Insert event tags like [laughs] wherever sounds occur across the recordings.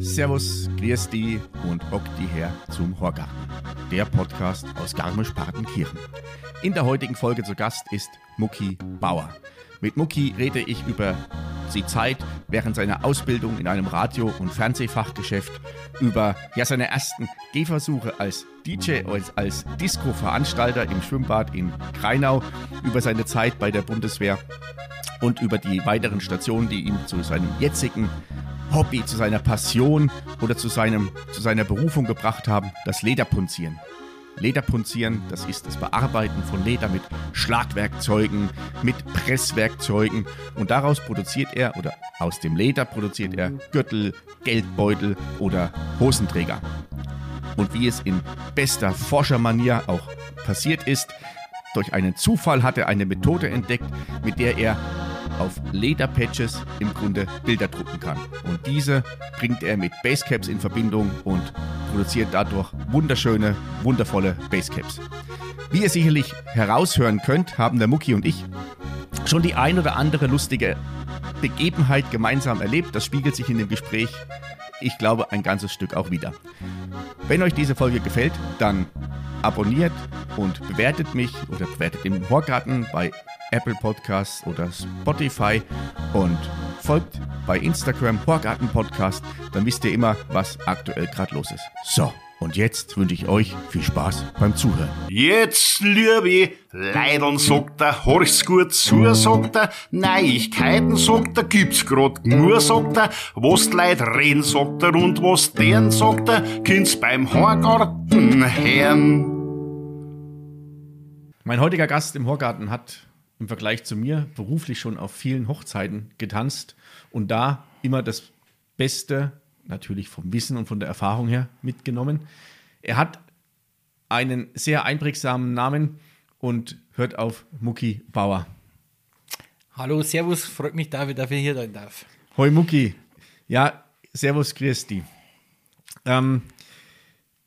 Servus, grüß die und hock die her zum Horgarten, der Podcast aus Garmisch-Partenkirchen. In der heutigen Folge zu Gast ist Mucki Bauer. Mit Mucki rede ich über die Zeit während seiner Ausbildung in einem Radio- und Fernsehfachgeschäft, über ja, seine ersten Gehversuche als DJ, als, als Disco-Veranstalter im Schwimmbad in Kreinau, über seine Zeit bei der Bundeswehr und über die weiteren Stationen, die ihn zu seinem jetzigen Hobby, zu seiner Passion oder zu, seinem, zu seiner Berufung gebracht haben, das Lederpunzieren. Lederpunzieren, das ist das Bearbeiten von Leder mit Schlagwerkzeugen, mit Presswerkzeugen und daraus produziert er oder aus dem Leder produziert er Gürtel, Geldbeutel oder Hosenträger. Und wie es in bester Forschermanier auch passiert ist, durch einen Zufall hat er eine Methode entdeckt, mit der er auf Lederpatches im Grunde Bilder drucken kann. Und diese bringt er mit Basecaps in Verbindung und produziert dadurch wunderschöne, wundervolle Basecaps. Wie ihr sicherlich heraushören könnt, haben der Mucki und ich schon die ein oder andere lustige Begebenheit gemeinsam erlebt. Das spiegelt sich in dem Gespräch, ich glaube, ein ganzes Stück auch wieder. Wenn euch diese Folge gefällt, dann abonniert und bewertet mich oder bewertet den Horgarten bei Apple Podcasts oder Spotify und folgt bei Instagram Horgarten Podcast, dann wisst ihr immer, was aktuell gerade los ist. So, und jetzt wünsche ich euch viel Spaß beim Zuhören. Jetzt, liebe Leidern, sagt er, horch's gut zu, sagt er, Neuigkeiten, sagt er, gibt's grad nur, sagt er, was die Leute reden, sagt er, und was deren, sagt er, kind's beim Horgarten hören. Mein heutiger Gast im Horgarten hat im Vergleich zu mir beruflich schon auf vielen Hochzeiten getanzt und da immer das Beste, natürlich vom Wissen und von der Erfahrung her, mitgenommen. Er hat einen sehr einprägsamen Namen und hört auf Mucki Bauer. Hallo, Servus, freut mich, David, dass ich hier sein darf. Hoi Mucki. Ja, Servus, dich. Ähm,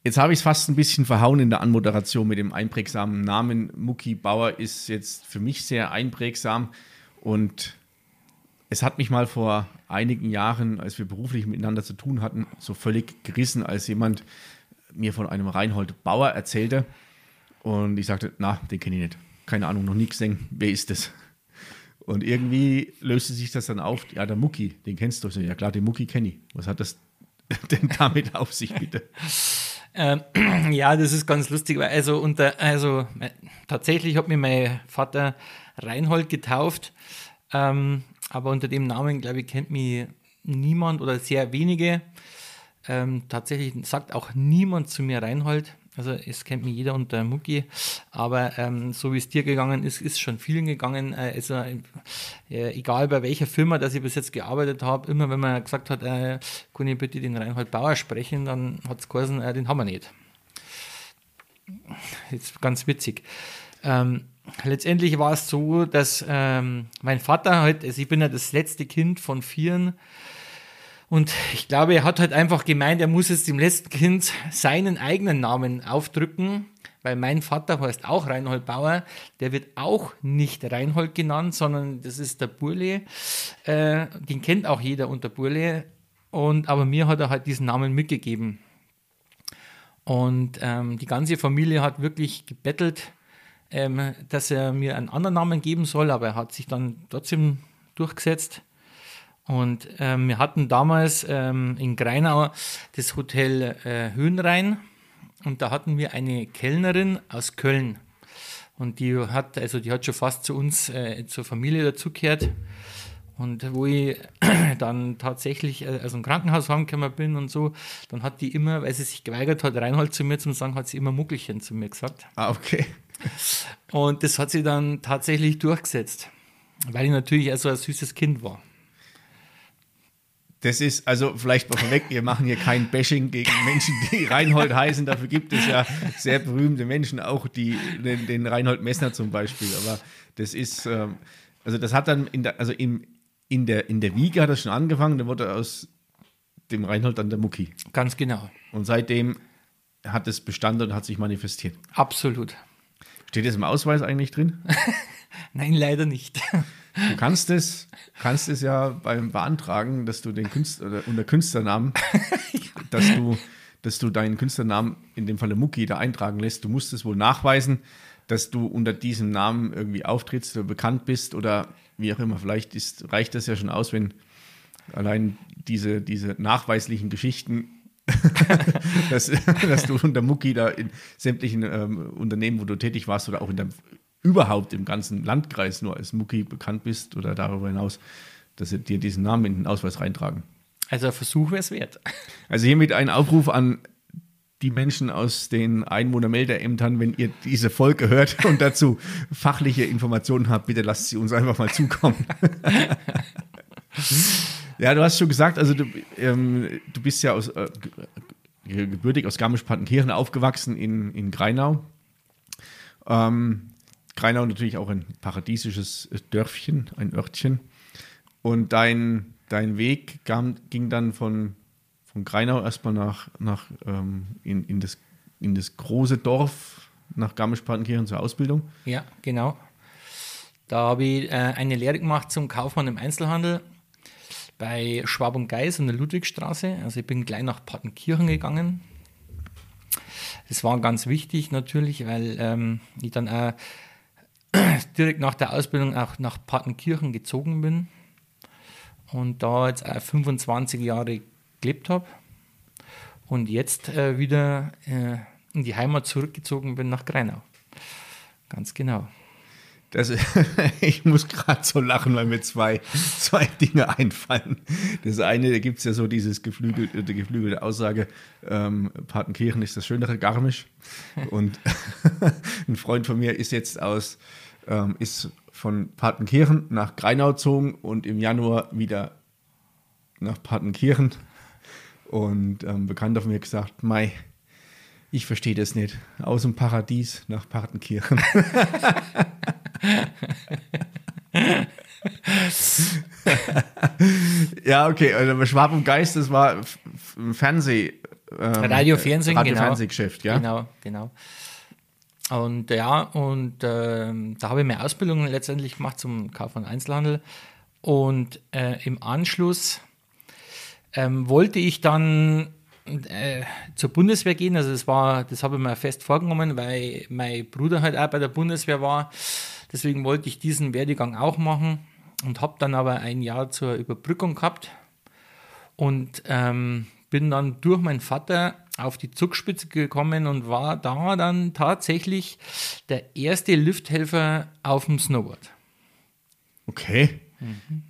Jetzt habe ich es fast ein bisschen verhauen in der Anmoderation mit dem einprägsamen Namen. Mucki Bauer ist jetzt für mich sehr einprägsam und es hat mich mal vor einigen Jahren, als wir beruflich miteinander zu tun hatten, so völlig gerissen, als jemand mir von einem Reinhold Bauer erzählte und ich sagte, na, den kenne ich nicht. Keine Ahnung, noch nie gesehen. Wer ist das? Und irgendwie löste sich das dann auf. Ja, der Mucki, den kennst du. Ja klar, den Mucki kenne ich. Was hat das [laughs] denn damit auf sich, bitte? Ähm, [clears throat] ja, das ist ganz lustig, weil also unter, also tatsächlich hat mir mein Vater Reinhold getauft, ähm, aber unter dem Namen, glaube ich, kennt mich niemand oder sehr wenige. Ähm, tatsächlich sagt auch niemand zu mir Reinhold. Also es kennt mich jeder unter Mucki, aber ähm, so wie es dir gegangen ist, ist schon vielen gegangen. Äh, also äh, egal bei welcher Firma, dass ich bis jetzt gearbeitet habe, immer wenn man gesagt hat, äh, kann ich bitte den Reinhold Bauer sprechen, dann hat es geheißen, äh, den haben wir nicht. Jetzt ganz witzig. Ähm, letztendlich war es so, dass ähm, mein Vater halt, also ich bin ja das letzte Kind von vieren, und ich glaube, er hat halt einfach gemeint, er muss jetzt dem letzten Kind seinen eigenen Namen aufdrücken, weil mein Vater heißt auch Reinhold Bauer. Der wird auch nicht Reinhold genannt, sondern das ist der Burle. Äh, den kennt auch jeder unter Burle. Und, aber mir hat er halt diesen Namen mitgegeben. Und ähm, die ganze Familie hat wirklich gebettelt, ähm, dass er mir einen anderen Namen geben soll, aber er hat sich dann trotzdem durchgesetzt. Und ähm, wir hatten damals ähm, in Greinau das Hotel äh, Höhenrhein und da hatten wir eine Kellnerin aus Köln. Und die hat, also die hat schon fast zu uns, äh, zur Familie dazugehört. Und wo ich [clears throat] dann tatsächlich äh, aus dem Krankenhaus heimgekommen bin und so, dann hat die immer, weil sie sich geweigert hat, Reinhold zu mir zu sagen, hat sie immer Muckelchen zu mir gesagt. Ah, okay. Und das hat sie dann tatsächlich durchgesetzt, weil ich natürlich also ein süßes Kind war. Das ist, also vielleicht mal vorweg, wir machen hier kein Bashing gegen Menschen, die Reinhold heißen. Dafür gibt es ja sehr berühmte Menschen, auch die, den, den Reinhold Messner zum Beispiel. Aber das ist, ähm, also das hat dann in der, also im, in der, in der Wiege hat das schon angefangen, da wurde aus dem Reinhold dann der Mucki. Ganz genau. Und seitdem hat es bestanden und hat sich manifestiert. Absolut. Steht das im Ausweis eigentlich drin? [laughs] Nein, leider nicht. Du kannst es, kannst es ja beim Beantragen, dass du den Künstler oder unter Künstlernamen, [laughs] dass du, dass du deinen Künstlernamen, in dem Falle Mucki, da eintragen lässt. Du musst es wohl nachweisen, dass du unter diesem Namen irgendwie auftrittst oder bekannt bist oder wie auch immer. Vielleicht ist, reicht das ja schon aus, wenn allein diese, diese nachweislichen Geschichten, [laughs] dass, dass du unter Mucki da in sämtlichen ähm, Unternehmen, wo du tätig warst oder auch in deinem überhaupt im ganzen Landkreis nur als Mucki bekannt bist oder darüber hinaus, dass sie dir diesen Namen in den Ausweis reintragen. Also ein Versuch wäre es wert. [laughs] Also hiermit ein Aufruf an die Menschen aus den Einwohnermeldeämtern, wenn ihr diese Folge hört und dazu fachliche Informationen habt, bitte lasst sie uns einfach mal zukommen. [laughs] ja, du hast schon gesagt, also du, ähm, du bist ja aus, äh, gebürtig aus Garmisch-Partenkirchen aufgewachsen in, in Greinau. Ähm, Greinau natürlich auch ein paradiesisches Dörfchen, ein Örtchen. Und dein, dein Weg kam, ging dann von, von Greinau erstmal nach, nach ähm, in, in, das, in das große Dorf nach Garmisch-Partenkirchen zur Ausbildung. Ja, genau. Da habe ich äh, eine Lehre gemacht zum Kaufmann im Einzelhandel bei Schwab und Geis in der Ludwigstraße. Also ich bin gleich nach Partenkirchen gegangen. Das war ganz wichtig natürlich, weil ähm, ich dann auch [clears throat] direkt nach der Ausbildung auch nach Partenkirchen gezogen bin und da jetzt auch 25 Jahre gelebt habe und jetzt äh, wieder äh, in die Heimat zurückgezogen bin nach Greinau. Ganz genau. Das, [laughs] ich muss gerade so lachen, weil mir zwei, zwei Dinge einfallen. Das eine, da gibt es ja so dieses geflügelte, die geflügelte Aussage, ähm, Partenkirchen ist das schönere Garmisch. Und [laughs] ein Freund von mir ist jetzt aus, ähm, ist von Partenkirchen nach Greinau gezogen und im Januar wieder nach Partenkirchen. Und ähm, Bekannter von mir gesagt, Mai, ich verstehe das nicht. Aus dem Paradies nach Partenkirchen. ja, okay. Also Schwab und Geist, das war ein Fernseh. Ähm, Radio, Fernsehen, Radio genau. Fernsehgeschäft, ja. Genau, genau. Und ja, und äh, da habe ich meine Ausbildung letztendlich gemacht zum Kaufmann Einzelhandel. Und äh, im Anschluss ähm, wollte ich dann äh, zur Bundeswehr gehen. Also das war, das habe ich mir fest vorgenommen, weil mein Bruder halt auch bei der Bundeswehr war. Deswegen wollte ich diesen Werdegang auch machen und habe dann aber ein Jahr zur Überbrückung gehabt und ähm, bin dann durch meinen Vater auf die Zugspitze gekommen und war da dann tatsächlich der erste Lifthelfer auf dem Snowboard. Okay. Mhm.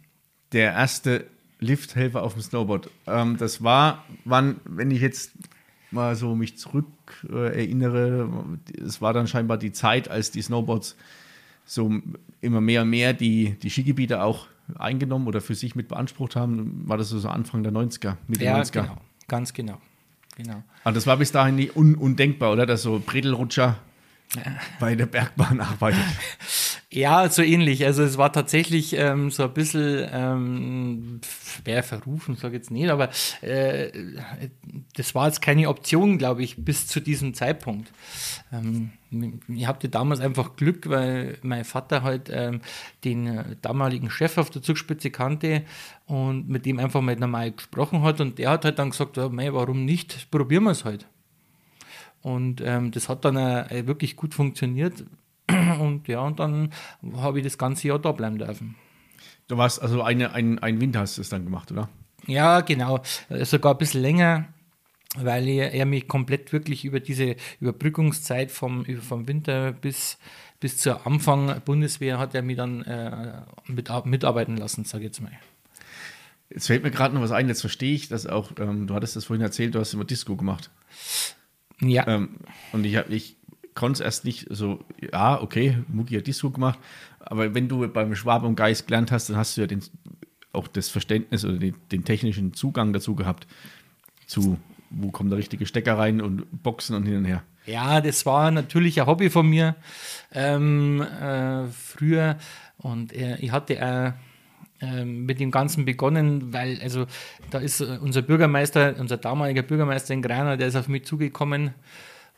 Der erste Lifthelfer auf dem Snowboard. Ähm, das war, wann, wenn ich jetzt mal so mich zurück äh, erinnere, es war dann scheinbar die Zeit, als die Snowboards so immer mehr und mehr die, die Skigebiete auch eingenommen oder für sich mit beansprucht haben. War das so Anfang der 90er, Mitte ja, 90er? Genau, ganz genau. genau. Aber das war bis dahin nie un undenkbar, oder? Dass so Bredelrutscher bei der Bergbahn [laughs] arbeitet. [laughs] Ja, so ähnlich. Also es war tatsächlich ähm, so ein bisschen, ähm, wer verrufen, sage jetzt nicht, aber äh, das war jetzt keine Option, glaube ich, bis zu diesem Zeitpunkt. Ähm, ich hatte damals einfach Glück, weil mein Vater halt ähm, den äh, damaligen Chef auf der Zugspitze kannte und mit dem einfach mal normal gesprochen hat und der hat halt dann gesagt, ja, mei, warum nicht, probieren wir es halt. Und ähm, das hat dann äh, wirklich gut funktioniert. [clears throat] Und ja, und dann habe ich das ganze Jahr da bleiben dürfen. Du warst also eine, ein, ein Winter hast du es dann gemacht, oder? Ja, genau. Äh, sogar ein bisschen länger, weil er, er mich komplett wirklich über diese Überbrückungszeit vom, vom Winter bis, bis zur Anfang Bundeswehr hat er mich dann äh, mit, mitarbeiten lassen, sage ich jetzt mal. Jetzt fällt mir gerade noch was ein, jetzt verstehe ich das auch. Ähm, du hattest das vorhin erzählt, du hast immer Disco gemacht. Ja. Ähm, und ich, ich konnte es erst nicht so, ja, okay, Mugi hat Disco gemacht, aber wenn du beim Schwab und Geist gelernt hast, dann hast du ja den, auch das Verständnis oder den, den technischen Zugang dazu gehabt, zu wo kommt der richtige Stecker rein und Boxen und hin und her. Ja, das war natürlich ein Hobby von mir ähm, äh, früher. Und äh, ich hatte äh, mit dem Ganzen begonnen, weil also da ist unser Bürgermeister, unser damaliger Bürgermeister in Greiner, der ist auf mich zugekommen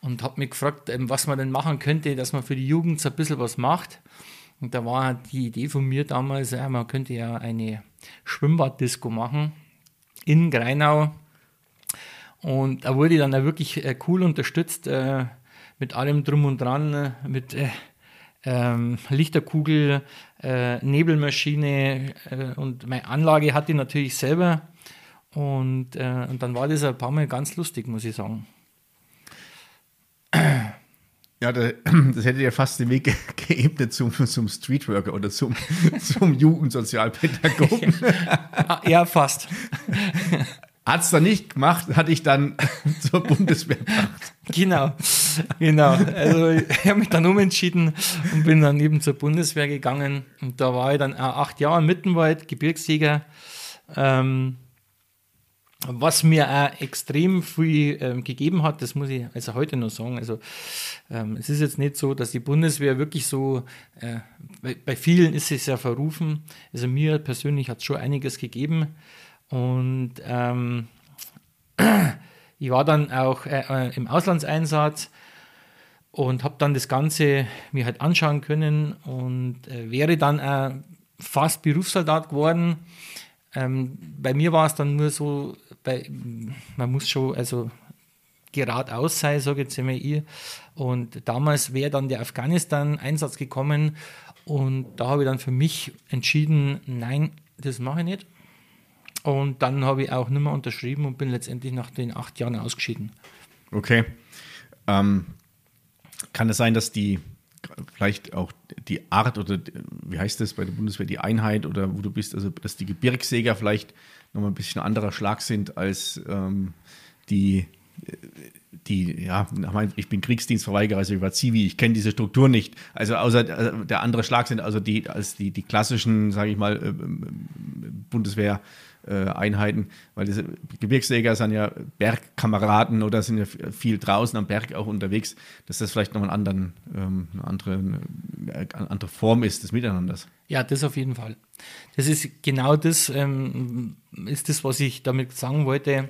und hat mich gefragt, ähm, was man denn machen könnte, dass man für die Jugend so ein bisschen was macht. Und da war die Idee von mir damals, man könnte ja eine Schwimmbaddisco machen in Greinau. Und da wurde ich dann auch wirklich äh, cool unterstützt äh, mit allem drum und dran, mit äh, ähm, Lichterkugel, Nebelmaschine und meine Anlage hatte ich natürlich selber. Und, und dann war das ein paar Mal ganz lustig, muss ich sagen. Ja, [clears throat] das, hätte ja fast den Weg [laughs] geebnet zum, zum Streetworker oder zum, [laughs] zum Jugendsozialpädagogen. ja, fast. [laughs] Hat es dann nicht gemacht, hatte ich dann zur Bundeswehr gebracht. Genau, genau. Also ich habe mich dann umentschieden und bin dann eben zur Bundeswehr gegangen. Und da war ich dann acht Jahre im Mittenwald, Gebirgsjäger. Ähm, was mir auch extrem viel ähm, gegeben hat, das muss ich also heute noch sagen. Also ähm, es ist jetzt nicht so, dass die Bundeswehr wirklich so, äh, bei, bei, vielen ist es ja verrufen. Also mir persönlich hat es schon einiges gegeben. Und ähm, [clears throat] ich war dann auch äh, äh, im Auslandseinsatz und habe dann das Ganze mir halt anschauen können und äh, wäre dann äh, fast Berufssoldat geworden. Ähm, bei mir war es dann nur so, bei, man muss schon also geradeaus sein, sage jetzt einmal ich. Und damals wäre dann der Afghanistan-Einsatz gekommen und da habe ich dann für mich entschieden, nein, das mache ich nicht. Und dann habe ich auch nicht mehr unterschrieben und bin letztendlich nach den acht Jahren ausgeschieden. Okay. Ähm, kann es sein, dass die vielleicht auch die Art oder wie heißt das bei der Bundeswehr, die Einheit oder wo du bist, also dass die Gebirgsjäger vielleicht nochmal ein bisschen anderer Schlag sind als ähm, die, die, ja, ich bin Kriegsdienstverweigerer, also ich war Zivi, ich kenne diese Struktur nicht. Also außer äh, der andere Schlag sind also die, als die, die klassischen, sage ich mal, äh, Bundeswehr- äh, Einheiten, weil diese Gebirgsjäger sind ja Bergkameraden oder sind ja viel draußen am Berg auch unterwegs, dass das vielleicht noch einen anderen, ähm, eine, andere, eine andere Form ist des Miteinanders. Ja, das auf jeden Fall. Das ist genau das, ähm, ist das, was ich damit sagen wollte.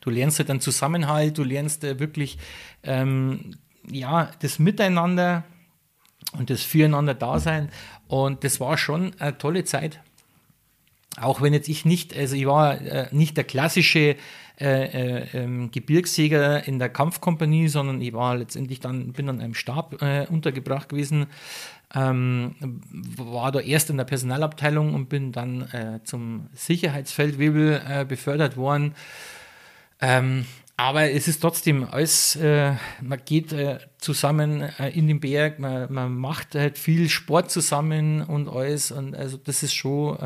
Du lernst halt einen Zusammenhalt, du lernst äh, wirklich ähm, ja, das Miteinander und das Füreinander-Dasein. Und das war schon eine tolle Zeit auch wenn jetzt ich nicht, also ich war äh, nicht der klassische äh, äh, ähm, Gebirgsjäger in der Kampfkompanie, sondern ich war letztendlich dann, bin an einem Stab äh, untergebracht gewesen, ähm, war da erst in der Personalabteilung und bin dann äh, zum Sicherheitsfeldwebel äh, befördert worden. Ähm, aber es ist trotzdem alles, man geht zusammen in den Berg, man, man, macht halt viel Sport zusammen und alles. Und also das ist schon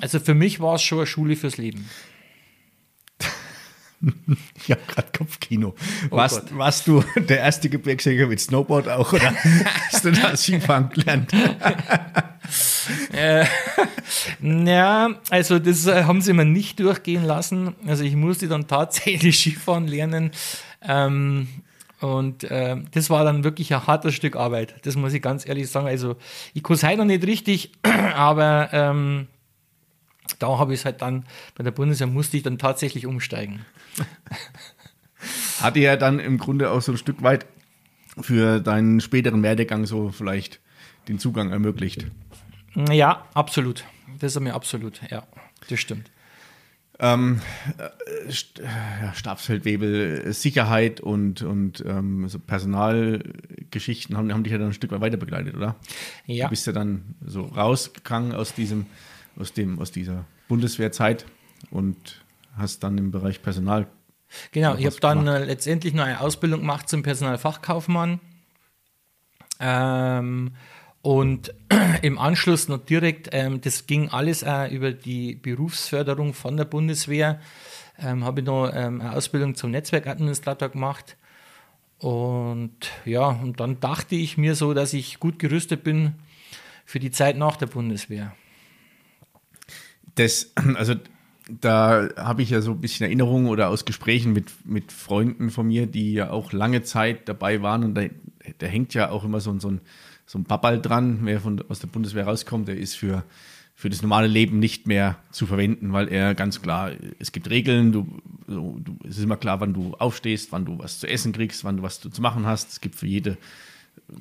also für mich war es schon eine Schule fürs Leben. [laughs] Ich habe gerade Kopfkino. Oh warst, warst, du [laughs] der erste Gebirgsjäger mit Snowboard auch oder [laughs] hast du da Skifahren gelernt? äh, ja, also das äh, haben sie mir nicht durchgehen lassen. Also ich musste dann tatsächlich Skifahren lernen. Ähm, und äh, das war dann wirklich ein hartes Stück Arbeit. Das muss ich ganz ehrlich sagen. Also ich kann es heute noch nicht richtig, [clears throat] aber ähm, da habe ich es halt dann, bei der Bundeswehr musste ich dann tatsächlich umsteigen. Hat dir ja dann im Grunde auch so ein Stück weit für deinen späteren Werdegang so vielleicht den Zugang ermöglicht. Ja, absolut. Das ist mir absolut, ja, das stimmt. Ähm, äh, ja, Stabsfeldwebel, Sicherheit und, und ähm, so Personalgeschichten haben, haben dich ja dann ein Stück weit weiter begleitet, oder? Ja. Du bist ja dann so rausgegangen aus diesem aus, dem, aus dieser Bundeswehrzeit und hast dann im Bereich Personal. Genau, ich habe dann äh, letztendlich noch eine Ausbildung gemacht zum Personalfachkaufmann. Ähm, und [clears throat] im Anschluss noch direkt, ähm, das ging alles auch über die Berufsförderung von der Bundeswehr, ähm, habe ich noch ähm, eine Ausbildung zum Netzwerkadministrator gemacht. Und ja, und dann dachte ich mir so, dass ich gut gerüstet bin für die Zeit nach der Bundeswehr das, [clears throat] also da habe ich ja so ein bisschen Erinnerungen oder aus Gesprächen mit, mit Freunden von mir, die ja auch lange Zeit dabei waren und da, da hängt ja auch immer so, so ein, so ein Babal dran, wer von, aus der Bundeswehr rauskommt, der ist für, für das normale Leben nicht mehr zu verwenden, weil er ganz klar, es gibt Regeln, du, du, es ist immer klar, wann du aufstehst, wann du was zu essen kriegst, wann du was zu machen hast. Es gibt für jede,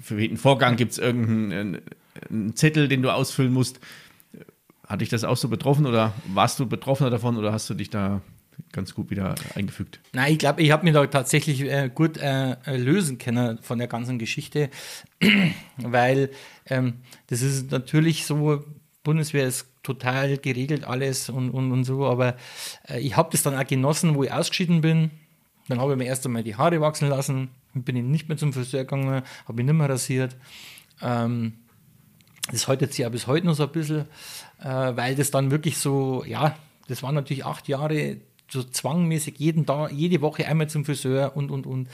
für jeden Vorgang gibt es irgendeinen einen Zettel, den du ausfüllen musst. Hat dich das auch so betroffen oder warst du betroffener davon oder hast du dich da ganz gut wieder eingefügt? Nein, ich glaube, ich habe mich da tatsächlich äh, gut äh, lösen können von der ganzen Geschichte, [clears throat] weil ähm, das ist natürlich so, Bundeswehr ist total geregelt alles und, und, und so, aber äh, ich habe das dann auch genossen, wo ich ausgeschieden bin. Dann habe ich mir erst einmal die Haare wachsen lassen, bin ich nicht mehr zum Friseur gegangen, habe mich nicht mehr rasiert. Ähm, das haltet sich auch bis heute noch so ein bisschen, äh, weil das dann wirklich so, ja, das waren natürlich acht Jahre so zwangmäßig jeden Tag, jede Woche einmal zum Friseur und, und, und.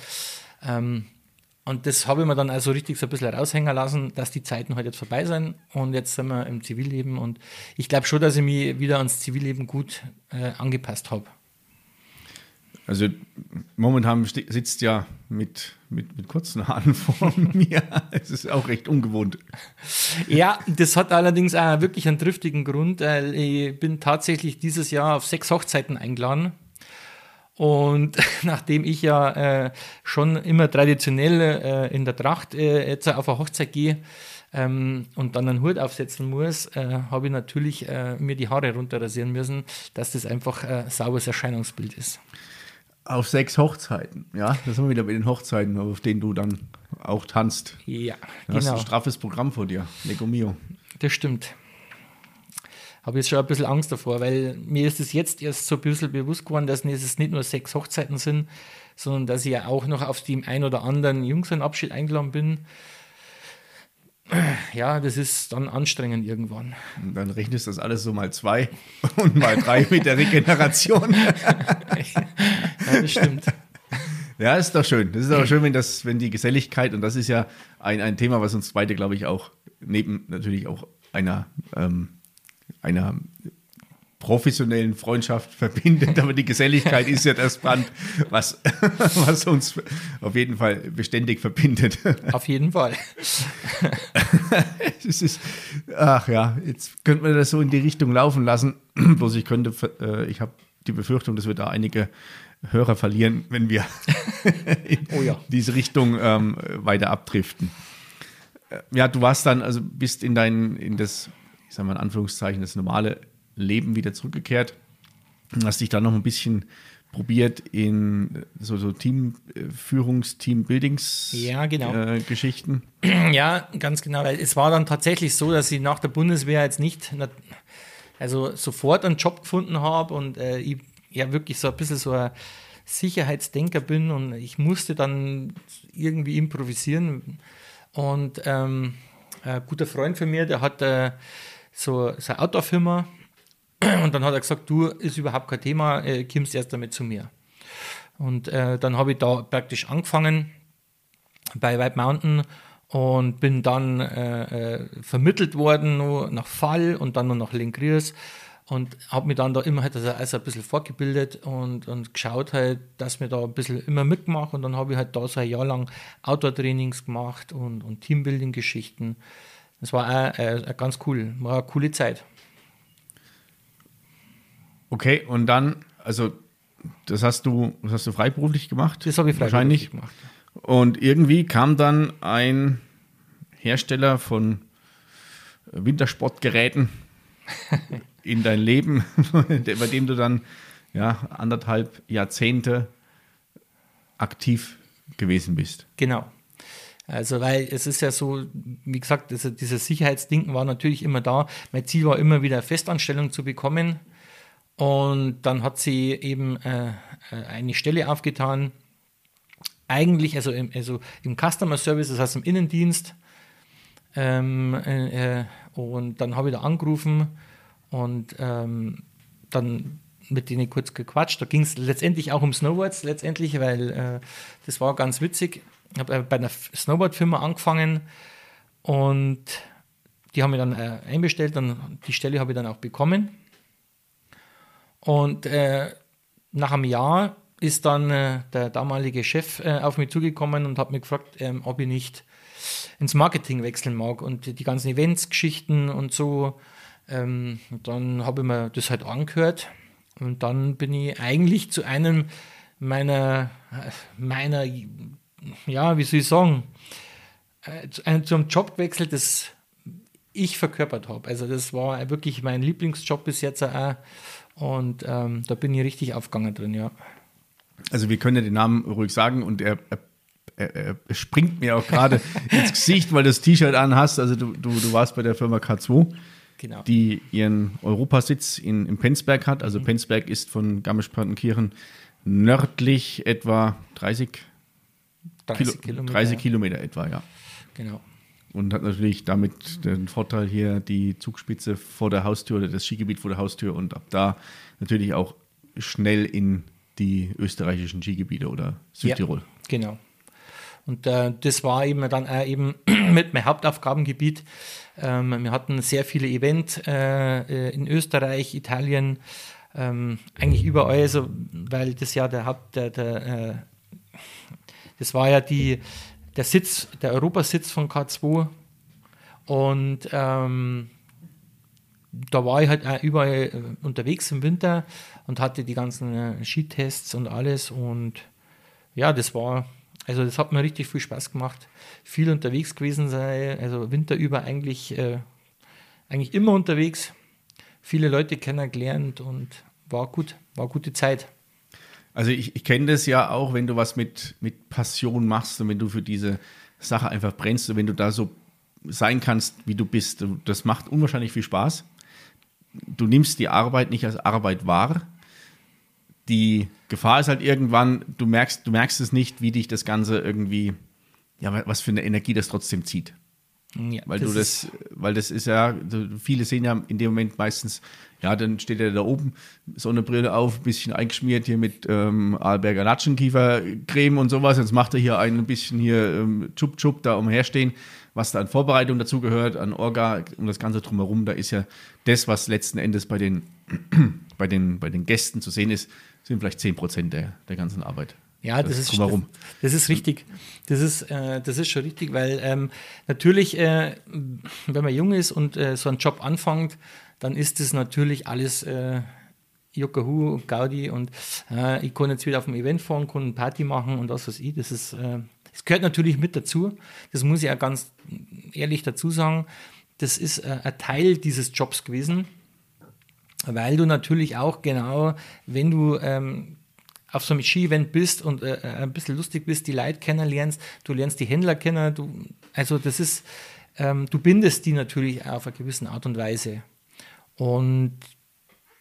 Ähm, und das habe ich mir dann also richtig so ein bisschen raushängen lassen, dass die Zeiten heute halt jetzt vorbei sind und jetzt sind wir im Zivilleben und ich glaube schon, dass ich mich wieder ans Zivilleben gut äh, angepasst habe. Also momentan sitzt ja mit, mit, mit kurzen Haaren [laughs] vor mir. Es ist auch recht ungewohnt. Ja, das hat allerdings auch wirklich einen triftigen Grund. Ich bin tatsächlich dieses Jahr auf sechs Hochzeiten eingeladen. Und [laughs] nachdem ich ja äh, schon immer traditionell äh, in der Tracht äh, jetzt auf eine Hochzeit gehe ähm, und dann einen Hut aufsetzen muss, äh, habe ich natürlich äh, mir die Haare runterrasieren müssen, dass das einfach ein sauberes Erscheinungsbild ist. Auf sechs Hochzeiten, ja, das sind wir wieder bei den Hochzeiten, auf denen du dann auch tanzt. Ja, du genau. hast ein straffes Programm vor dir, Lego Mio. Das stimmt habe ich schon ein bisschen Angst davor, weil mir ist es jetzt erst so ein bisschen bewusst geworden, dass es nicht nur sechs Hochzeiten sind, sondern dass ich ja auch noch auf dem ein oder anderen Jungfernabschied eingeladen bin. Ja, das ist dann anstrengend irgendwann. Und dann rechnest du das alles so mal zwei [laughs] und mal drei mit der Regeneration. [laughs] ja, das stimmt. Ja, ist doch schön. Das ist auch schön, wenn das, wenn die Geselligkeit, und das ist ja ein, ein Thema, was uns beide, glaube ich, auch neben natürlich auch einer ähm, einer professionellen Freundschaft verbindet, aber die Geselligkeit ist ja das Band, was, [laughs] was uns auf jeden Fall beständig verbindet. Auf jeden Fall. [laughs] es ist, ach ja, jetzt könnte man das so in die Richtung laufen lassen. [clears throat] Bloß ich könnte, äh, ich habe die Befürchtung, dass wir da einige Hörer verlieren, wenn wir [laughs] in oh ja. diese Richtung ähm, weiter abdriften. Äh, ja, du warst dann, also bist in dein, in das ich sage mal in Anführungszeichen, das normale Leben wieder zurückgekehrt. Hast dich dann noch ein bisschen probiert in so, so Teamführungs-, Team-Buildings-Geschichten. Ja, genau. Äh, [clears throat] ja, ganz genau. Weil es war dann tatsächlich so, dass ich nach der Bundeswehr jetzt nicht also sofort einen Job gefunden habe und äh, ich ja wirklich so ein bisschen so ein Sicherheitsdenker bin und ich musste dann irgendwie improvisieren. Und ähm, ein guter Freund von mir, der hat äh, so, so eine Outdoor-Firma. [clears throat] Und dann hat er gesagt, du, ist überhaupt kein Thema, äh, kommst erst damit zu mir. Und äh, dann habe ich da praktisch angefangen bei White Mountain und bin dann äh, äh, vermittelt worden nach Fall und dann nur nach Linkriers und habe mich dann da immer halt also, also ein bisschen fortgebildet und, und geschaut halt, dass mir da ein bisschen immer mitgemacht und dann habe ich halt da so ein Jahr lang Outdoor-Trainings gemacht und, und Teambuilding-Geschichten. Das war auch, äh, ganz cool, war eine coole Zeit. Okay, und dann, also das hast du, das hast du freiberuflich gemacht? Das habe ich freiberuflich gemacht. Und irgendwie kam dann ein Hersteller von Wintersportgeräten [laughs] in dein Leben, [laughs] bei dem du dann ja, anderthalb Jahrzehnte aktiv gewesen bist. Genau. Also, weil es ist ja so, wie gesagt, also dieses Sicherheitsdenken war natürlich immer da. Mein Ziel war immer wieder Festanstellung zu bekommen. Und dann hat sie eben äh, äh, eine Stelle aufgetan. Eigentlich, also im, also im Customer Service, das heißt im Innendienst. Ähm, äh, und dann habe ich da angerufen und ähm, dann mit denen kurz gequatscht. Da ging es letztendlich auch um Snowboards, letztendlich, weil äh, das war ganz witzig. Ich habe äh, bei einer Snowboard-Firma angefangen und die haben mir dann äh, einbestellt, dann die Stelle habe ich dann auch bekommen. Und äh, nach einem Jahr ist dann äh, der damalige Chef äh, auf mich zugekommen und hat mich gefragt, ähm, ob ich nicht ins Marketing wechseln mag und die ganzen Events-Geschichten und so Ähm, dann habe ich mir das halt angehört und dann bin ich eigentlich zu einem meiner, meiner ja, wie soll ich sagen, äh, zu einem, zum Job gewechselt, das ich verkörpert habe. Also das war wirklich mein Lieblingsjob bis jetzt auch. Und ähm, da bin ich richtig aufgegangen drin, ja. Also wir können ja den Namen ruhig sagen und er, er, er, springt mir auch gerade [laughs] ins Gesicht, weil du das T-Shirt anhast. Also du, du, du warst bei der Firma K2, genau. die ihren Europasitz in, in Penzberg hat. Also mhm. Penzberg ist von Garmisch-Partenkirchen nördlich etwa 30, 30 Kilo, Kilometer. 30 Kilometer etwa, ja. Genau. Und hat natürlich damit den Vorteil hier die Zugspitze vor der Haustür oder das Skigebiet vor der Haustür und ab da natürlich auch schnell in die österreichischen Skigebiete oder Südtirol. Ja, genau. Und äh, das war eben dann äh, eben [clears throat] mit meinem Hauptaufgabengebiet. Ähm, wir hatten sehr viele Events äh, äh, in Österreich, Italien, ähm, eigentlich überall, also, weil das ja der Haupt, der, der äh, das war ja die, der Sitz, der Europasitz von K2. Und ähm, da war ich halt auch überall äh, unterwegs im Winter und hatte die ganzen äh, Skitests und alles. Und ja, das war, also das hat mir richtig viel Spaß gemacht. Viel unterwegs gewesen sei, also Winter über eigentlich, äh, eigentlich immer unterwegs. Viele Leute kennengelernt und war gut, war gute Zeit. Also ich, ich kenne das ja auch, wenn du was mit, mit Passion machst und wenn du für diese Sache einfach brennst und wenn du da so sein kannst, wie du bist. Das macht unwahrscheinlich viel Spaß. Du nimmst die Arbeit nicht als Arbeit wahr. Die Gefahr ist halt irgendwann, du merkst, du merkst es nicht, wie dich das Ganze irgendwie, ja, was für eine Energie das trotzdem zieht. Ja, weil das du das, weil das ist ja, viele sehen ja in dem Moment meistens, ja, dann steht er da oben, Sonnenbrille auf, ein bisschen eingeschmiert hier mit ähm, Arlberger Latschenkiefercreme und sowas. Jetzt macht er hier ein bisschen hier ähm, Chup Chup da umherstehen, was da an Vorbereitung dazu gehört, an Orga und das Ganze drumherum. Da ist ja das, was letzten Endes bei den, [clears throat] bei den, bei den Gästen zu sehen ist, sind vielleicht 10 Prozent der, der ganzen Arbeit. Ja, das, das ist, das, das, ist richtig. Das ist, äh, das ist schon richtig, weil ähm, natürlich, äh, wenn man jung ist und äh, so einen Job anfängt, dann ist das natürlich alles äh, Juckahu und Gaudi und äh, ich kann jetzt wieder auf dem Event fahren, kann eine Party machen und was weiß ich. Das ist, äh, das gehört natürlich mit dazu. Das muss ich auch ganz ehrlich dazu sagen. Das ist äh, ein Teil dieses Jobs gewesen, weil du natürlich auch genau, wenn du ähm, auf so einem Ski-Event bist und äh, äh, ein bisschen lustig bist, die Leute kennenlernst, du lernst die Händler kennen, du, also das ist, ähm, du bindest die natürlich auf eine gewisse Art und Weise. Und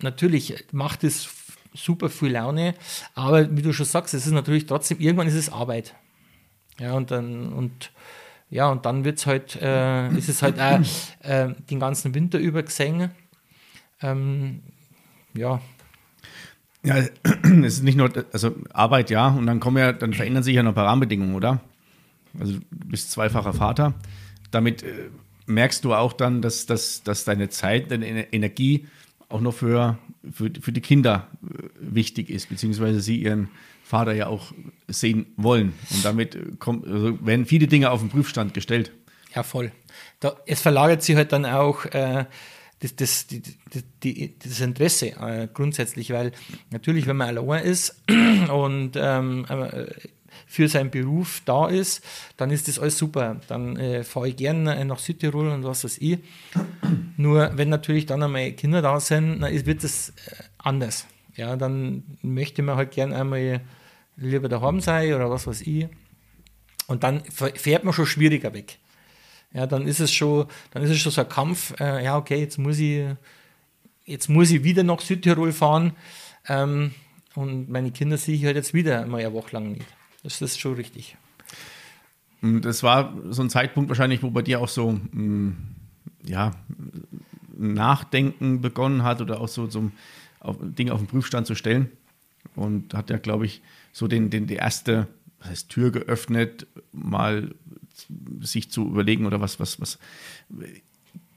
natürlich macht es super viel Laune, aber wie du schon sagst, es ist natürlich trotzdem, irgendwann ist es Arbeit. Ja, und dann, und ja, und dann wird's halt, äh, ist es halt auch äh, den ganzen Winter über gesehen. Ähm, ja, ja, [clears throat] es ist nicht nur, also Arbeit ja, und dann kommen ja, dann verändern sich ja noch ein paar Rahmenbedingungen, oder? Also du bist zweifacher Vater. Damit äh, merkst du auch dann, dass, dass, dass deine Zeit, deine Energie auch noch für, für, für die Kinder äh, wichtig ist, beziehungsweise sie ihren Vater ja auch sehen wollen. Und damit äh, kommt, also werden viele Dinge auf den Prüfstand gestellt. Ja, voll. Da, es verlagert sich halt dann auch äh, das, das, die, die, das Interesse äh, grundsätzlich, weil natürlich, wenn man allein ist [clears throat] und ähm, äh, für seinen Beruf da ist, dann ist das alles super. Dann äh, fahre ich gerne nach Südtirol und was weiß ich. Nur wenn natürlich dann einmal Kinder da sind, dann wird das äh, anders. Ja, dann möchte man halt gerne einmal lieber daheim sein oder was weiß ich. Und dann fährt man schon schwieriger weg ja, dann ist es schon, dann ist es schon so ein Kampf, äh, ja, okay, jetzt muss ich, jetzt muss ich wieder nach Südtirol fahren. Ähm, und meine Kinder sehe ich halt jetzt wieder mal eine Woche lang nicht. Das ist schon richtig. Das war so ein Zeitpunkt wahrscheinlich, wo bei dir auch so, mh, mm, ja, Nachdenken begonnen hat oder auch so, so auf, Dinge auf den Prüfstand zu stellen. Und hat ja, glaube ich, so den, den, die erste was heißt, Tür geöffnet, mal sich zu überlegen oder was, was, was,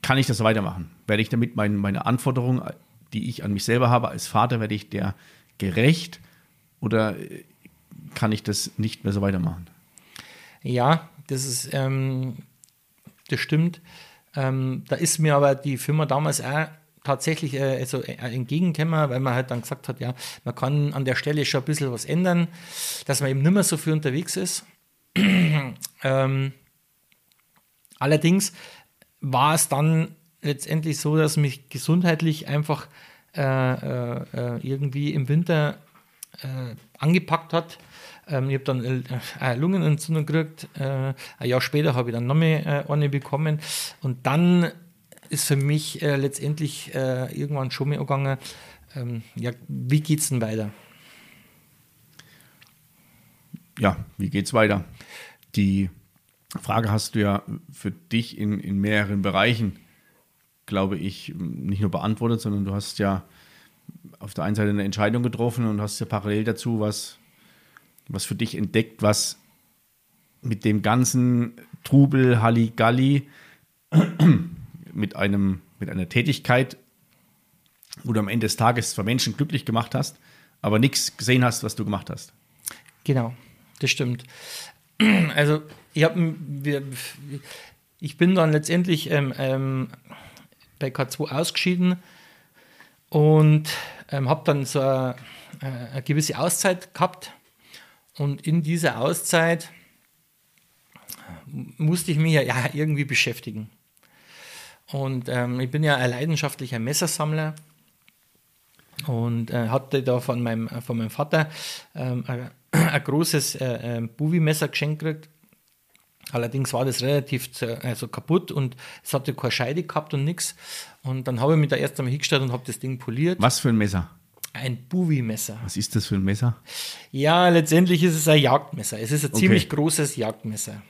kann ich das weitermachen? Werde ich damit mein, meine Anforderungen, die ich an mich selber habe als Vater, werde ich der gerecht oder kann ich das nicht mehr so weitermachen? Ja, das ist, ähm, das stimmt. Ähm, da ist mir aber die Firma damals auch tatsächlich äh, also, äh, entgegengekommen, weil man halt dann gesagt hat, ja, man kann an der Stelle schon ein bisschen was ändern, dass man eben nicht mehr so viel unterwegs ist. [clears throat] ähm, allerdings war es dann letztendlich so, dass mich gesundheitlich einfach äh, äh, äh irgendwie im Winter äh, angepackt hat. Ähm, ich habe dann äh, Lungenentzündung gekriegt. ein Jahr später habe ich dann nochmal eine bekommen. Und dann ist für mich letztendlich irgendwann schon mal gegangen, ähm, ja, wie geht es denn weiter? Ja, wie geht es weiter? Die Frage hast du ja für dich in, in mehreren Bereichen glaube ich, nicht nur beantwortet, sondern du hast ja auf der einen Seite eine Entscheidung getroffen und hast ja parallel dazu was, was für dich entdeckt, was mit dem ganzen Trubel, Halligalli, [clears throat] mit, einem, mit einer Tätigkeit, wo du am Ende des Tages zwar Menschen glücklich gemacht hast, aber nichts gesehen hast, was du gemacht hast. Genau, das stimmt. [clears throat] Also ich, hab, ich bin dann letztendlich ähm, ähm, bei K2 ausgeschieden und ähm, habe dann so eine, eine, gewisse Auszeit gehabt. Und in dieser Auszeit musste ich mich ja, irgendwie beschäftigen. Und ähm, ich bin ja ein leidenschaftlicher Messersammler und äh, hatte da von meinem, von meinem Vater ähm, ein, [clears throat] ein, großes äh, äh, Buvi-Messer geschenkt gekriegt Allerdings war das relativ also kaputt und es hatte keine Scheide gehabt und nichts. Und dann habe ich mich da erst einmal hingestellt und habe das Ding poliert. Was für ein Messer? Ein Buwi-Messer. Was ist das für ein Messer? Ja, letztendlich ist es ein Jagdmesser. Es ist ein okay. ziemlich großes Jagdmesser.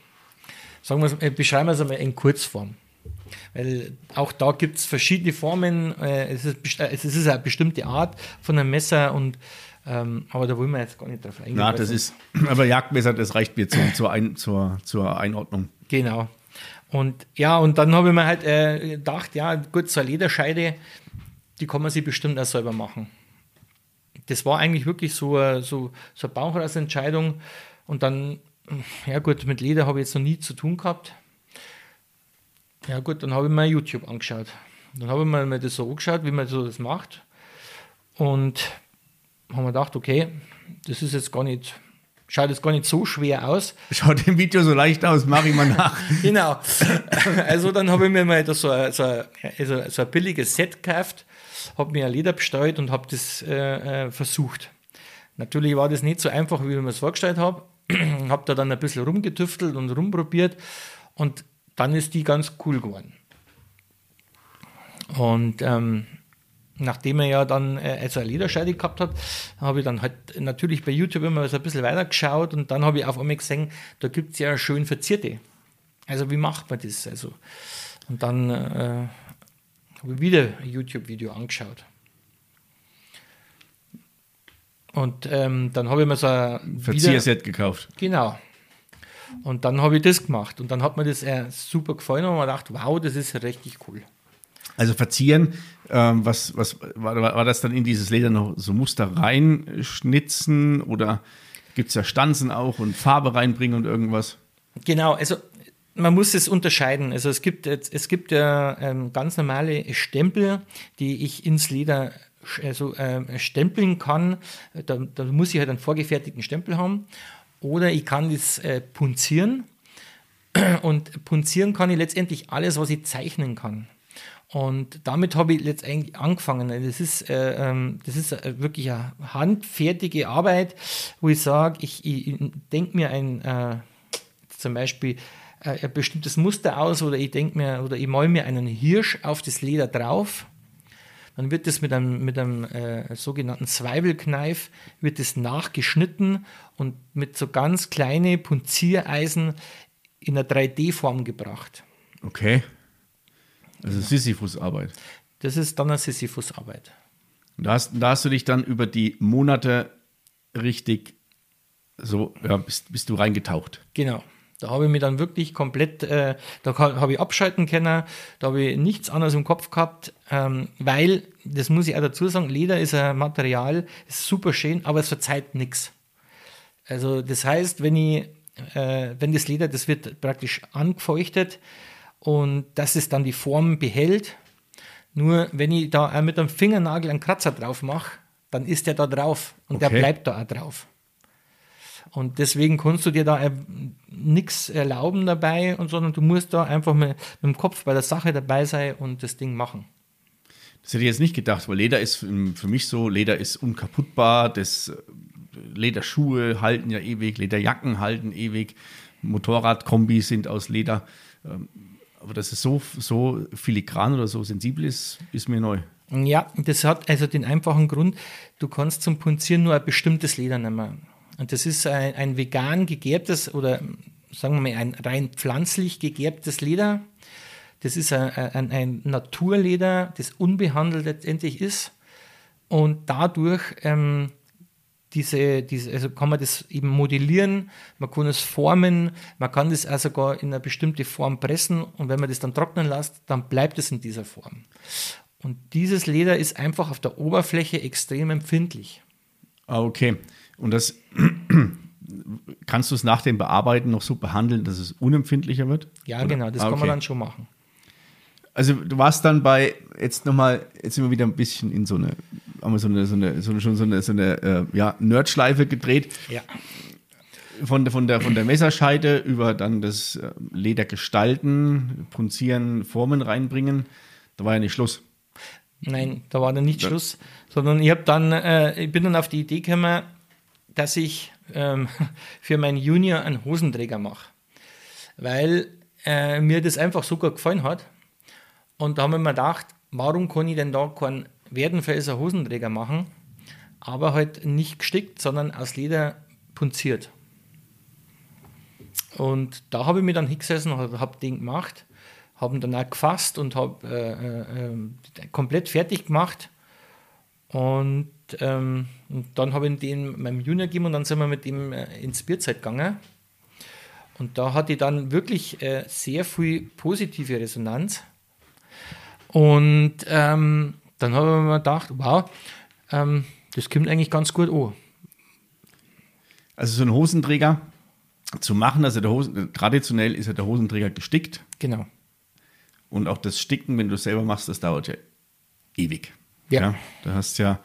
Sagen wir, äh, beschreiben wir es einmal in Kurzform. Weil auch da gibt es verschiedene Formen. Äh, es ist, es ist eine bestimmte Art von einem Messer und ähm, aber da wollen wir jetzt gar nicht drauf eingehen. Na, das ist, aber Jagdmesser, das reicht mir zum, zur, Ein, zur, zur Einordnung. Genau. Und ja, und dann habe ich mir halt äh, gedacht, ja, gut, so eine Lederscheide, die kann man sich bestimmt auch selber machen. Das war eigentlich wirklich so, eine, so, so eine Bauchratsentscheidung. Und dann, ja gut, mit Leder habe ich jetzt noch nie zu tun gehabt. Ja gut, dann habe ich mir YouTube angeschaut. Dann habe ich mir das so angeschaut, wie man so das macht. Und haben wir gedacht, okay, das ist jetzt gar nicht, schaut jetzt gar nicht so schwer aus. [laughs] Schaut im Video so leicht aus, mache ich mal nach. [laughs] genau. Also dann habe ich mir mal so ein, so, ein, also so ein billiges Set gekauft, habe mir ein Leder bestellt und habe das äh, äh, versucht. Natürlich war das nicht so einfach, wie ich mir es vorgestellt habe. [clears throat] habe da dann ein bisschen rumgetüftelt und rumprobiert und dann ist die ganz cool geworden. Und ähm, nachdem er ja dann äh, also eine Lederscheide gehabt hat, habe ich dann halt natürlich bei YouTube immer so ein bisschen weiter geschaut und dann habe ich auf einmal gesehen, da gibt es ja schön verzierte. Also wie macht man das? Also, und dann äh, habe ich wieder ein YouTube-Video angeschaut. Und ähm, dann habe ich mir so ein Verzierset gekauft. Genau. Und dann habe ich das gemacht. Und dann hat mir das äh, super gefallen und man gedacht, wow, das ist richtig cool. Also verzieren, ähm, was, was war, war das dann in dieses Leder noch so Muster reinschnitzen oder gibt es ja Stanzen auch und Farbe reinbringen und irgendwas? Genau, also man muss es unterscheiden. Also es gibt, es gibt ja ähm, ganz normale Stempel, die ich ins Leder also, äh, stempeln kann. Da, da, muss ich halt einen vorgefertigten Stempel haben. Oder ich kann das äh, punzieren. Und punzieren kann ich letztendlich alles, was ich zeichnen kann. Und damit habe ich jetzt eigentlich angefangen. Das ist, äh, ähm, das ist äh, wirklich eine handfertige Arbeit, wo ich sage, ich, ich denke mir ein, äh, zum Beispiel äh, ein bestimmtes Muster aus oder ich denke mir oder ich male mir einen Hirsch auf das Leder drauf. Dann wird das mit einem, mit einem äh, sogenannten Zweifelkneif wird das nachgeschnitten und mit so ganz kleine Punziereisen in einer 3D-Form gebracht. Okay. Also Sisyphus-Arbeit. Das ist dann eine Sisyphus-Arbeit. Da hast, da hast du dich dann über die Monate richtig so, ja, bist, bist du reingetaucht. Genau. Da habe ich mich dann wirklich komplett, äh, da habe ich abschalten können, da habe ich nichts anderes im Kopf gehabt, ähm, weil, das muss ich auch dazu sagen, Leder ist ein Material, ist super schön, aber es verzeiht nichts. Also das heißt, wenn ich, äh, wenn das Leder, das wird praktisch angefeuchtet und dass es dann die Form behält. Nur wenn ich da mit einem Fingernagel einen Kratzer drauf mache, dann ist der da drauf und Okay. der bleibt da auch drauf. Und deswegen kannst du dir da nichts erlauben dabei, und, sondern du musst da einfach mit, mit dem Kopf bei der Sache dabei sein und das Ding machen. Das hätte ich jetzt nicht gedacht, weil Leder ist für mich so, Leder ist unkaputtbar, das Lederschuhe halten ja ewig, Lederjacken halten ewig, Motorradkombis sind aus Leder. Aber dass es so, so filigran oder so sensibel ist, ist mir neu. Ja, das hat also den einfachen Grund, du kannst zum Punzieren nur ein bestimmtes Leder nehmen. Und das ist ein, ein vegan gegerbtes oder sagen wir mal ein rein pflanzlich gegerbtes Leder. Das ist ein, ein, ein Naturleder, das unbehandelt letztendlich ist. Und dadurch ähm, diese, diese, also kann man das eben modellieren, man kann es formen, man kann das auch sogar in eine bestimmte Form pressen und wenn man das dann trocknen lässt, dann bleibt es in dieser Form. Und dieses Leder ist einfach auf der Oberfläche extrem empfindlich. Ah, okay. Und das [clears throat] kannst du es nach dem Bearbeiten noch so behandeln, dass es unempfindlicher wird? Ja, Oder? genau, das Ah, kann okay. man dann schon machen. Also du warst dann bei, jetzt nochmal, jetzt sind wir wieder ein bisschen in so eine, haben wir so eine, so eine, so eine schon so eine, so eine äh, ja, Nerdschleife gedreht. Ja. Von der, von, der, von der Messerscheide über dann das äh, Leder gestalten, punzieren, Formen reinbringen. Da war ja nicht Schluss. Nein, da war dann nicht Schluss, sondern ich habe dann, äh, ich bin dann auf die Idee gekommen, dass ich ähm, [laughs] für meinen Junior einen Hosenträger mache, weil äh, mir das einfach so gut gefallen hat. Und da haben wir mir gedacht, warum kann ich denn da keinen Werdenfelser Hosenträger machen, aber halt nicht gestickt, sondern aus Leder punziert. Und da habe ich mich dann hingesessen und habe den gemacht, habe ihn dann auch gefasst und habe äh, äh, äh, komplett fertig gemacht. Und, ähm, und dann habe ich den meinem Junior gegeben und dann sind wir mit ihm äh, ins Bierzeit gegangen. Und da hatte ich dann wirklich äh, sehr viel positive Resonanz. Und ähm, dann habe ich mir gedacht, wow, ähm, das kommt eigentlich ganz gut an. Also so ein Hosenträger zu machen, also der Hosen, traditionell ist ja der Hosenträger gestickt. Genau. Und auch das Sticken, wenn du es selber machst, das dauert ja ewig. Ja. da hast ja,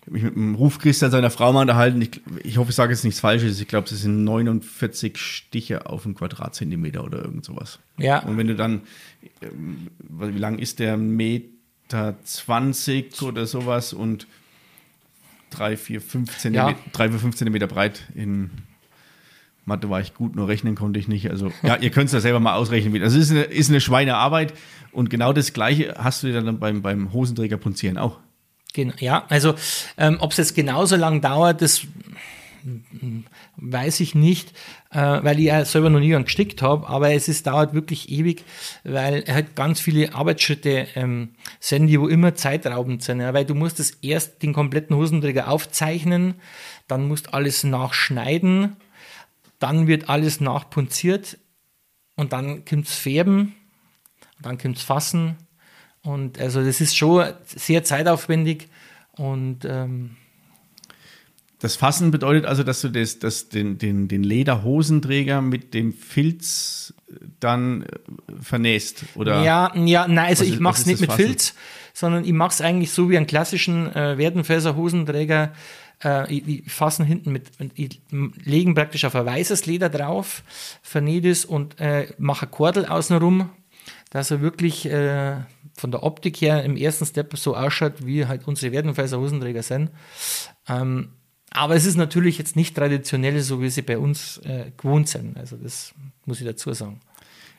ich habe mich mit dem Rufchristen seiner Frau mal unterhalten. Ich, ich hoffe, ich sage jetzt nichts Falsches. Ich glaube, es sind 49 Stiche auf einen Quadratzentimeter oder irgend sowas. Ja. Und wenn du dann, ähm, wie lang ist der? Ein Meter 20 oder sowas und drei, vier, fünf Zentimeter, drei, vier, fünf Zentimeter breit in Mathe war ich gut, nur rechnen konnte ich nicht. Also, ja, ihr könnt es ja selber mal ausrechnen. Also, es ist eine, ist eine Schweinearbeit. Und genau das Gleiche hast du dann beim, beim Hosenträger punzieren auch. Genau, ja, also ähm, ob es jetzt genauso lang dauert, das weiß ich nicht, äh, weil ich ja selber noch nie einen gestickt habe, aber es ist, dauert wirklich ewig, weil halt ganz viele Arbeitsschritte ähm, sind, die wo immer zeitraubend sind, ja, weil du musst das erst den kompletten Hosenträger aufzeichnen, dann musst alles nachschneiden, dann wird alles nachpunziert und dann kommt es färben, dann kommt es fassen. Und also das ist schon sehr zeitaufwendig und ähm, Das Fassen bedeutet also, dass du das, das, den, den, den Lederhosenträger mit dem Filz dann äh, vernähst, oder? ja, ja, nein, also Was ich mache es nicht das mit Fassen? Filz, sondern ich mache es eigentlich so wie einen klassischen äh, Werdenfelser Hosenträger. Äh, ich, ich fassen hinten mit, ich legen praktisch auf ein weißes Leder drauf, vernäht es und äh, mache Kordel außenrum, dass er wirklich äh, von der Optik her im ersten Step so ausschaut, wie halt unsere Werdenfelser Hosenträger sind. Ähm, aber es ist natürlich jetzt nicht traditionell, so wie sie bei uns äh, gewohnt sind. Also das muss ich dazu sagen.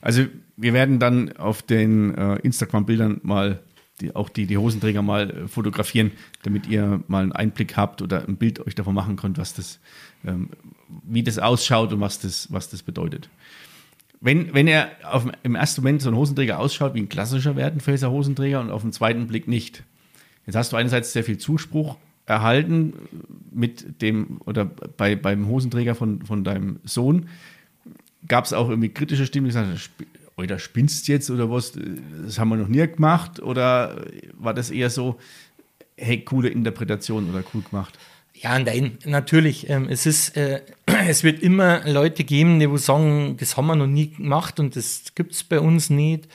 Also wir werden dann auf den äh, Instagram-Bildern mal die, auch die, die Hosenträger mal äh, fotografieren, damit ihr mal einen Einblick habt oder ein Bild euch davon machen könnt, was das, ähm, wie das ausschaut und was das, was das bedeutet. Wenn, wenn er auf, im ersten Moment so ein Hosenträger ausschaut wie ein klassischer Werdenfelser Hosenträger und auf den zweiten Blick nicht. Jetzt hast du einerseits sehr viel Zuspruch erhalten mit dem oder bei, beim Hosenträger von, von deinem Sohn. Gab es auch irgendwie kritische Stimmen, die gesagt haben, "Sp- oder spinnst jetzt oder was? Das haben wir noch nie gemacht? Oder war das eher so, hey, coole Interpretation oder cool gemacht? Ja, nein, natürlich. Ähm, es ist, äh, [clears throat] es wird immer Leute geben, die sagen, das haben wir noch nie gemacht und das gibt es bei uns nicht.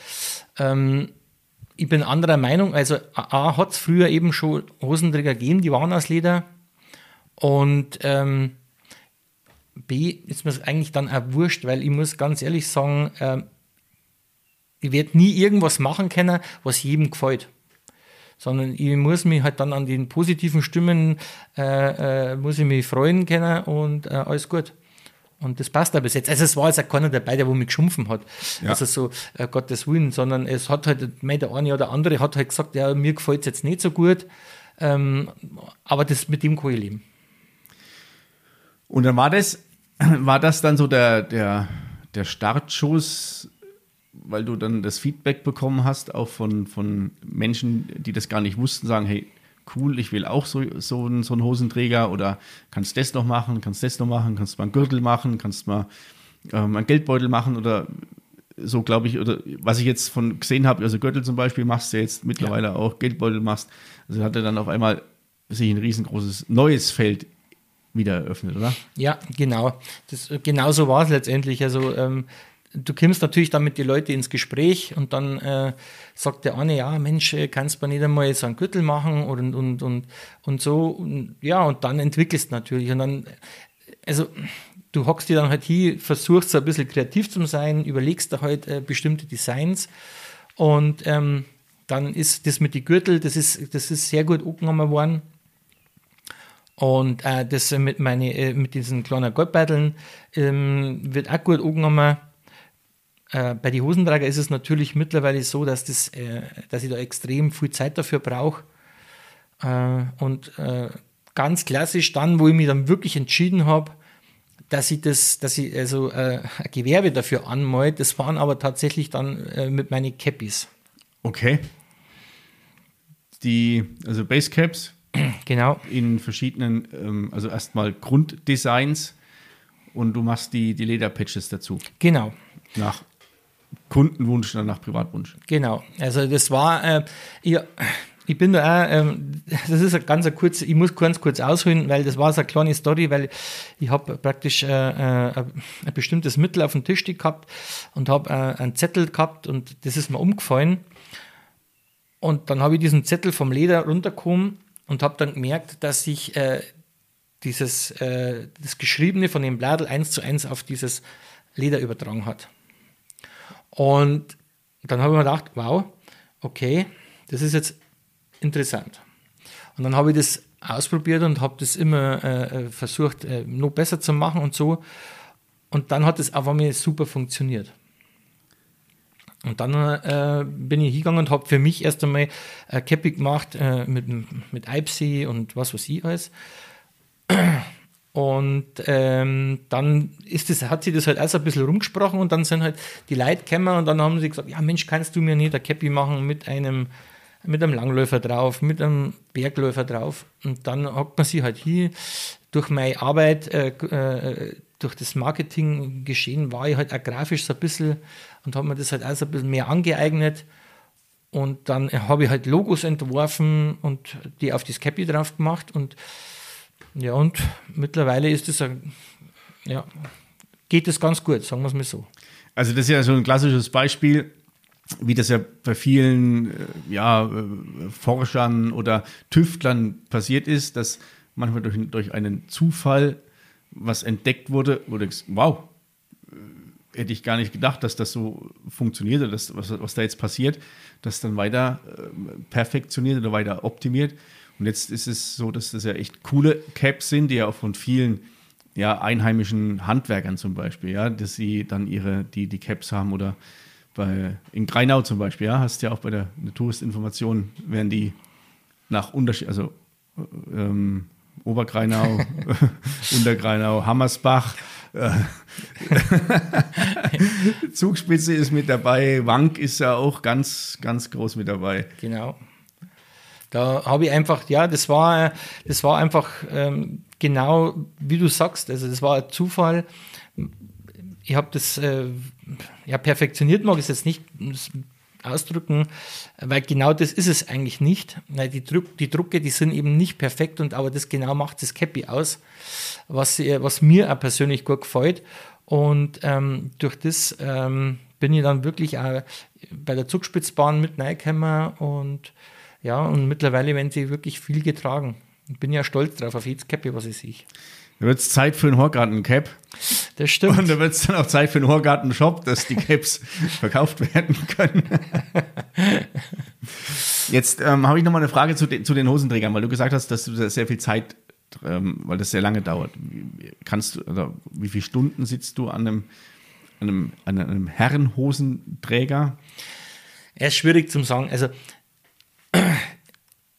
Ähm, ich bin anderer Meinung. Also A, hat es früher eben schon Hosenträger gegeben, die waren aus Leder. Und ähm, B ist mir eigentlich dann auch wurscht, weil ich muss ganz ehrlich sagen, äh, ich werde nie irgendwas machen können, was jedem gefällt. Sondern ich muss mich halt dann an den positiven Stimmen, äh, äh, muss ich mich freuen können und äh, alles gut. Und das passt da bis jetzt. Also es war jetzt auch keiner dabei, der wo mich geschumpfen hat. Ja. Also so äh, Gottes Willen, sondern es hat halt, mein, der eine oder andere hat halt gesagt, ja, mir gefällt es jetzt nicht so gut. Ähm, aber das mit dem kann ich leben. Und dann war das, [clears throat] war das dann so der, der, der Startschuss, weil du dann das Feedback bekommen hast, auch von, von Menschen, die das gar nicht wussten, sagen, hey, cool, ich will auch so, so, einen, so einen Hosenträger oder kannst das noch machen, kannst das noch machen, kannst mal einen Gürtel machen, kannst mal ähm, einen Geldbeutel machen oder so, glaube ich, oder was ich jetzt von gesehen habe, also Gürtel zum Beispiel machst du jetzt mittlerweile ja. auch, Geldbeutel machst, also hat er dann auf einmal sich ein riesengroßes neues Feld wieder eröffnet, oder? Ja, genau. Das, genau so war es letztendlich. Also ähm, du kommst natürlich dann mit den Leuten ins Gespräch und dann äh, sagt der eine, ja, Mensch, äh, kannst du mir nicht einmal so einen Gürtel machen und, und, und, und so. Und, ja, und dann entwickelst du natürlich. Und dann, also du hockst dir dann halt hier, versuchst ein bisschen kreativ zu sein, überlegst da halt äh, bestimmte Designs und ähm, dann ist das mit den Gürtel, das ist, das ist sehr gut angenommen worden. Und äh, das mit, meine, äh, mit diesen kleinen Goldbeuteln ähm, wird auch gut angenommen. Äh, bei den Hosenträger ist es natürlich mittlerweile so, dass, das, äh, dass ich da extrem viel Zeit dafür brauche. Äh, und äh, ganz klassisch dann, wo ich mich dann wirklich entschieden habe, dass ich das, dass ich also ein Gewerbe dafür anmale, das waren aber tatsächlich dann mit meinen Cappies. Okay. Die, also Basecaps, [clears throat] Genau. In verschiedenen, ähm, also erstmal Grunddesigns und du machst die, die Lederpatches dazu. Genau. Nach Kundenwunsch, dann nach Privatwunsch. Genau. Also das war, äh, ich, ich bin da auch, ähm, das ist ein ganz kurz, ich muss ganz kurz ausholen, weil das war so eine kleine Story, weil ich habe praktisch äh, äh, ein bestimmtes Mittel auf dem Tisch gehabt und habe äh, einen Zettel gehabt und das ist mir umgefallen. Und dann habe ich diesen Zettel vom Leder runtergekommen und habe dann gemerkt, dass sich äh, dieses, äh, das Geschriebene von dem Bladel eins zu eins auf dieses Leder übertragen hat. Und dann habe ich mir gedacht, wow, okay, das ist jetzt interessant. Und dann habe ich das ausprobiert und habe das immer äh, versucht, äh, noch besser zu machen und so. Und dann hat es auf einmal super funktioniert. Und dann äh, bin ich hingegangen und habe für mich erst einmal äh, Cappy gemacht äh, mit, mit IPSI und was weiß ich alles. Und ähm, dann ist das, hat sie das halt alles ein bisschen rumgesprochen und dann sind halt die Leute gekommen und dann haben sie gesagt, ja Mensch, kannst du mir nicht ein Cappy machen mit einem, mit einem Langläufer drauf, mit einem Bergläufer drauf. Und dann hockt man sich halt hier durch meine Arbeit, äh, äh, durch das Marketing geschehen, war ich halt auch grafisch so ein bisschen und habe mir das halt alles ein bisschen mehr angeeignet. Und dann habe ich halt Logos entworfen und die auf das Cappy drauf gemacht. Und ja, und mittlerweile ist es ja, geht es ganz gut, sagen wir es mal so. Also, das ist ja so ein klassisches Beispiel, wie das ja bei vielen äh, ja, äh, Forschern oder Tüftlern passiert ist, dass manchmal durch, durch einen Zufall was entdeckt wurde, wo du denkst, wow, hätte ich gar nicht gedacht, dass das so funktioniert oder das, was, was da jetzt passiert, das dann weiter äh, perfektioniert oder weiter optimiert. Und jetzt ist es so, dass das ja echt coole Caps sind, die ja auch von vielen ja, einheimischen Handwerkern zum Beispiel, ja, dass sie dann ihre, die, die Caps haben oder bei, in Greinau zum Beispiel, ja, hast ja auch bei der Touristinformation, werden die nach Unterschied, also ähm, Obergreinau, [laughs] Untergreinau, Hammersbach, äh, [laughs] Zugspitze ist mit dabei, Wank ist ja auch ganz, ganz groß mit dabei. Genau. Da habe ich einfach, ja, das war, das war einfach ähm, genau wie du sagst. Also das war ein Zufall. Ich habe das äh, ja perfektioniert, mag ich es jetzt nicht ausdrücken, weil genau das ist es eigentlich nicht. Die, Druck, die Drucke, die sind eben nicht perfekt und aber das genau macht das Cappy aus, was, was mir auch persönlich gut gefällt. Und ähm, durch das ähm, bin ich dann wirklich auch bei der Zugspitzbahn mit reingekommen und ja, und mittlerweile werden sie wirklich viel getragen. Ich bin ja stolz drauf, auf jedes Cappy, was ich sehe. Da wird es Zeit für einen Horgarten-Cap. Das stimmt. Und da wird es dann auch Zeit für einen Horgarten-Shop, dass die Caps [laughs] verkauft werden können. Jetzt ähm, habe ich noch mal eine Frage zu, de zu, den Hosenträgern, weil du gesagt hast, dass du sehr viel Zeit, ähm, weil das sehr lange dauert. Kannst du, oder wie viele Stunden sitzt du an einem, an einem, an einem Herrenhosenträger? Er ist schwierig zu sagen. Also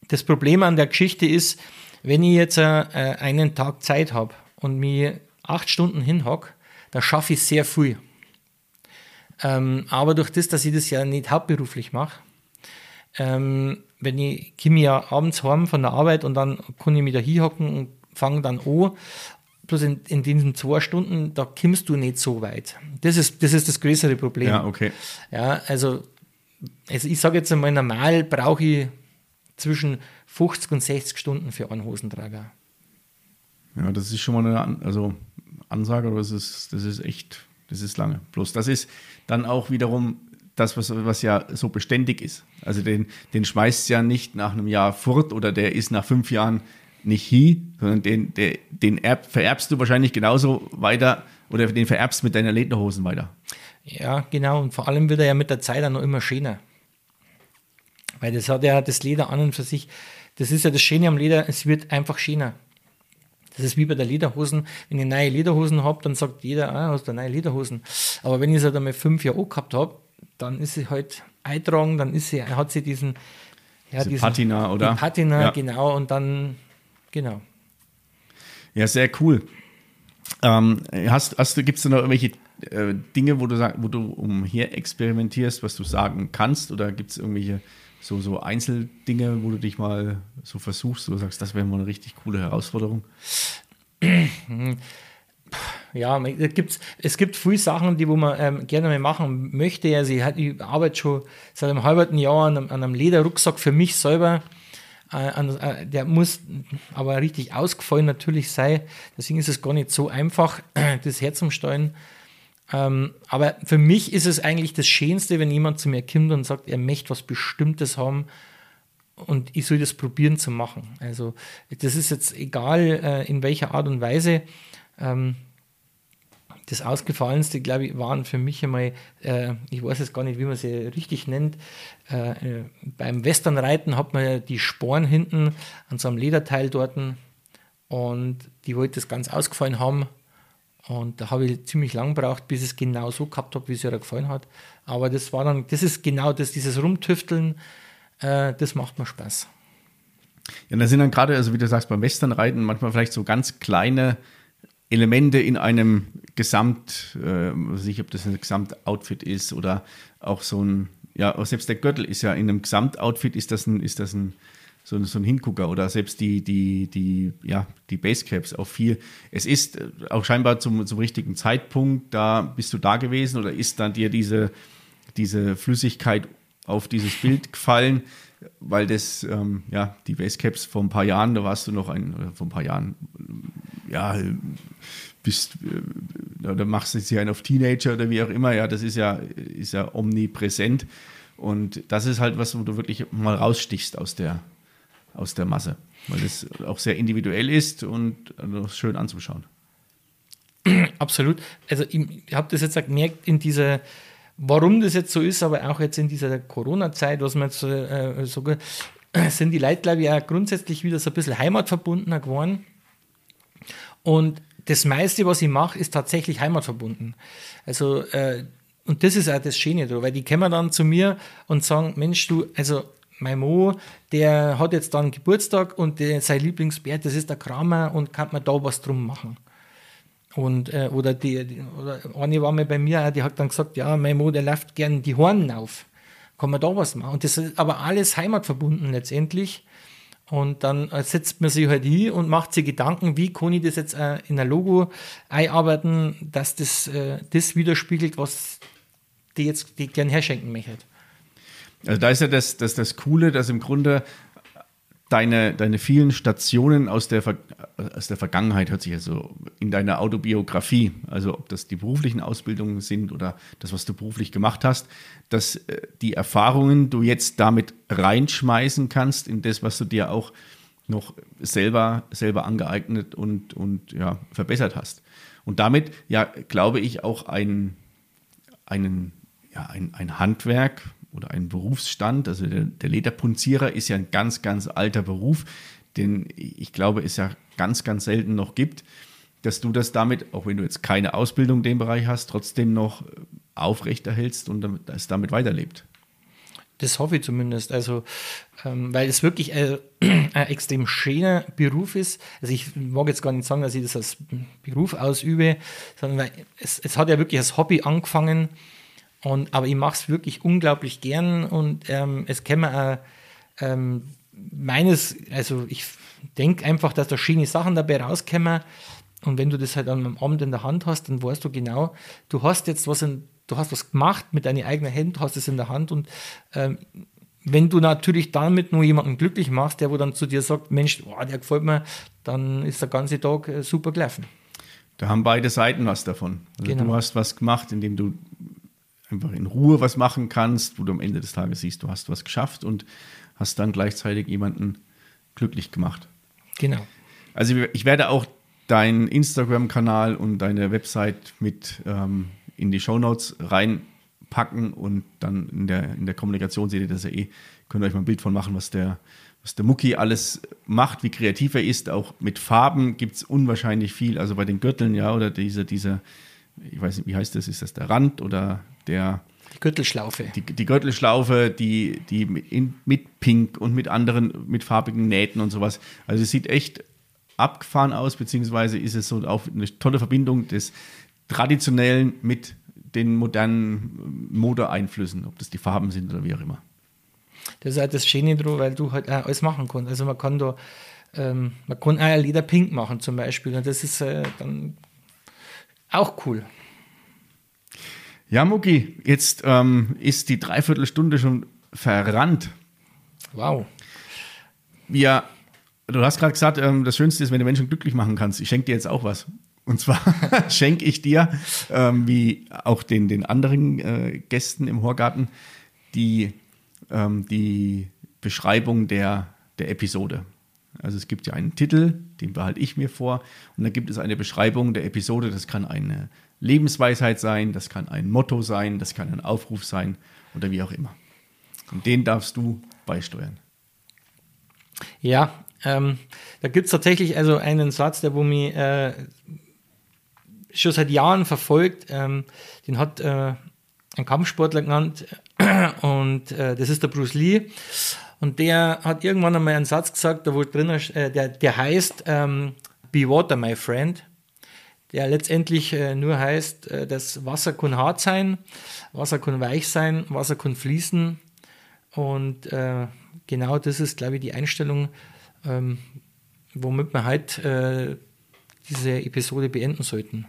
das Problem an der Geschichte ist, wenn ich jetzt äh, einen Tag Zeit habe und mir acht Stunden hinhock, dann schaffe ich sehr viel. Ähm, aber durch das, dass ich das ja nicht hauptberuflich mache, ähm, wenn ich komme ja abends heim von der Arbeit und dann kann ich mich da hinhocken und fange dann an. Bloß in, in diesen zwei Stunden, da kommst du nicht so weit. Das ist das, ist das größere Problem. Ja, okay. Ja, also, also ich sage jetzt einmal, normal brauche ich zwischen 50 und 60 Stunden für einen Hosenträger. Ja, das ist schon mal eine also Ansage, aber das ist, das ist echt, das ist lange. Bloß das ist dann auch wiederum das, was, was ja so beständig ist. Also den, den schmeißt ja nicht nach einem Jahr fort oder der ist nach fünf Jahren nicht hi, sondern den, der, den erb, vererbst du wahrscheinlich genauso weiter oder den vererbst mit deiner Lederhosen weiter. Ja, genau. Und vor allem wird er ja mit der Zeit dann noch immer schöner. Weil das hat ja das Leder an und für sich, das ist ja das Schöne am Leder, es wird einfach schöner. Das ist wie bei der Lederhosen. Wenn ich neue Lederhosen habe, dann sagt jeder, ah, hast du neue Lederhosen. Aber wenn ich sie halt einmal fünf Jahre gehabt habe, dann ist sie halt eintragen, dann ist sie, hat sie diesen, ja, diesen Patina, oder? Die Patina, ja. genau, und dann, genau. Ja, sehr cool. Ähm, hast, hast du, gibt es da noch irgendwelche äh, Dinge, wo du, sag, wo du umher experimentierst, was du sagen kannst? Oder gibt es irgendwelche so, so Einzeldinge, wo du dich mal so versuchst, wo du sagst, das wäre mal eine richtig coole Herausforderung? Ja, gibt's, es gibt viele Sachen, die wo man ähm, gerne mal machen möchte. Also ich, ich arbeite schon seit einem halben Jahr an einem, an einem Lederrucksack für mich selber. Äh, äh, der muss aber richtig ausgefallen natürlich sein. Deswegen ist es gar nicht so einfach, [clears throat] das herzustellen. Ähm, aber für mich ist es eigentlich das Schönste, wenn jemand zu mir kommt und sagt, er möchte was Bestimmtes haben und ich soll das probieren zu machen. Also das ist jetzt egal, äh, in welcher Art und Weise. Ähm, das Ausgefallenste, glaube ich, waren für mich einmal, äh, ich weiß jetzt gar nicht, wie man sie richtig nennt, äh, äh beim Westernreiten hat man die Sporen hinten an so einem Lederteil dort und die wollte das ganz ausgefallen haben und da habe ich ziemlich lang gebraucht, bis ich es genau so gehabt habe, wie es ihr gefallen hat. Aber das war dann, das ist genau das, dieses Rumtüfteln, äh, das macht mir Spaß. Ja, da sind dann gerade, also wie du sagst, beim Westernreiten manchmal vielleicht so ganz kleine Elemente in einem Gesamt, äh, weiß nicht, ob das ein Gesamtoutfit ist oder auch so ein, ja, selbst der Gürtel ist ja in einem Gesamtoutfit ist das ein, ist das ein so, so ein Hingucker oder selbst die, die, die, ja, die Basecaps auch viel. Es ist äh, auch scheinbar zum, zum richtigen Zeitpunkt, da bist du da gewesen oder ist dann dir diese, diese Flüssigkeit auf dieses Bild [laughs] gefallen, weil das, ähm, ja, die Basecaps vor ein paar Jahren, da warst du noch ein, oder vor ein paar Jahren, ja, bist, äh, oder machst du jetzt hier einen auf Teenager oder wie auch immer, ja, das ist ja, ist ja omnipräsent. Und das ist halt was, wo du wirklich mal rausstichst aus der, aus der Masse, weil es auch sehr individuell ist und also schön anzuschauen. Absolut. Also ich, habe das jetzt gemerkt in dieser, warum das jetzt so ist, aber auch jetzt in dieser Corona-Zeit, was man jetzt äh, so [clears throat] sind die Leute, glaube ich, auch grundsätzlich wieder so ein bisschen heimatverbundener geworden. Und das meiste, was ich mache, ist tatsächlich heimatverbunden. Also, äh, und das ist auch das Schöne, weil die kommen dann zu mir und sagen, Mensch, du, also mein Mo, der hat jetzt dann Geburtstag und der, sein Lieblingsbär, das ist der Kramer und kann man da was drum machen. Und, äh, oder, die, die, oder eine war mal bei mir, die hat dann gesagt, ja, mein Mo, der läuft gern die Hornen auf. Kann man da was machen? Und das ist aber alles heimatverbunden letztendlich. Und dann äh, setzt man sich halt hin und macht sich Gedanken, wie kann ich das jetzt äh, in ein Logo einarbeiten, dass das äh, das widerspiegelt, was die jetzt die gern herschenken möchte. Also da ist ja das, das, das Coole, dass im Grunde deine, deine vielen Stationen aus der, aus der Vergangenheit, hört sich ja so in deiner Autobiografie, also ob das die beruflichen Ausbildungen sind oder das, was du beruflich gemacht hast, dass äh, die Erfahrungen du jetzt damit reinschmeißen kannst in das, was du dir auch noch selber, selber angeeignet und, und ja, verbessert hast. Und damit, ja, glaube ich, auch ein, einen, ja, ein, ein Handwerk, oder einen Berufsstand. Also der, der Lederpunzierer ist ja ein ganz, ganz alter Beruf, den ich glaube, es ja ganz, ganz selten noch gibt, dass du das damit, auch wenn du jetzt keine Ausbildung in dem Bereich hast, trotzdem noch aufrechterhältst und es damit weiterlebt. Das hoffe ich zumindest. Also, ähm, weil es wirklich äh, [clears throat] ein extrem schöner Beruf ist. Also ich mag jetzt gar nicht sagen, dass ich das als Beruf ausübe, sondern weil es, es hat ja wirklich als Hobby angefangen und, aber ich mache es wirklich unglaublich gern und ähm, es kann man auch ähm, meines, also ich denke einfach, dass da schöne Sachen dabei rauskommen. Und wenn du das halt am Abend in der Hand hast, dann weißt du genau, du hast jetzt was in, du hast was gemacht mit deinen eigenen Händen, du hast es in der Hand und ähm, wenn du natürlich damit nur jemanden glücklich machst, der wo dann zu dir sagt, Mensch, oh, der gefällt mir, dann ist der ganze Tag äh, super gelaufen. Da haben beide Seiten was davon. Also genau. du hast was gemacht, indem du einfach in Ruhe was machen kannst, wo du am Ende des Tages siehst, du hast was geschafft und hast dann gleichzeitig jemanden glücklich gemacht. Genau. Also ich werde auch deinen Instagram-Kanal und deine Website mit ähm, in die Show Notes reinpacken und dann in der, in der Kommunikation seht ihr das ja eh. Könnt ihr euch mal ein Bild von machen, was der, was der Mucki alles macht, wie kreativ er ist. Auch mit Farben gibt es unwahrscheinlich viel. Also bei den Gürteln, ja, oder diese, diese, ich weiß nicht, wie heißt das? Ist das der Rand oder der die Gürtelschlaufe. Die, die Gürtelschlaufe, die, die in, mit Pink und mit anderen, mit farbigen Nähten und sowas. Also es sieht echt abgefahren aus, beziehungsweise ist es so auch eine tolle Verbindung des Traditionellen mit den modernen Modeeinflüssen, ob das die Farben sind oder wie auch immer. Das ist halt das Schöne dran, weil du halt alles machen kannst. Also man kann da, ähm, man kann auch Leder pink machen zum Beispiel und das ist äh, dann auch cool. Ja, Mucki, jetzt ähm, ist die Dreiviertelstunde schon verrannt. Wow. Ja, du hast gerade gesagt, ähm, das Schönste ist, wenn du Menschen glücklich machen kannst. Ich schenke dir jetzt auch was. Und zwar [laughs] schenke ich dir, ähm, wie auch den, den anderen äh, Gästen im Horgarten, die, ähm, die Beschreibung der, der Episode. Also es gibt ja einen Titel, den behalte ich mir vor. Und dann gibt es eine Beschreibung der Episode. Das kann eine Lebensweisheit sein, das kann ein Motto sein, das kann ein Aufruf sein oder wie auch immer. Und den darfst du beisteuern. Ja, ähm, da gibt es tatsächlich also einen Satz, der wo mich äh, schon seit Jahren verfolgt. Ähm, den hat äh, ein Kampfsportler genannt [clears throat] und äh, das ist der Bruce Lee. Und der hat irgendwann einmal einen Satz gesagt, da wo drin, äh, der, der heißt ähm, Be water, my friend der letztendlich äh, nur heißt, äh, dass Wasser kann hart sein, Wasser kann weich sein, Wasser kann fließen. Und äh, genau das ist, glaube ich, die Einstellung, ähm, womit wir heute äh, diese Episode beenden sollten.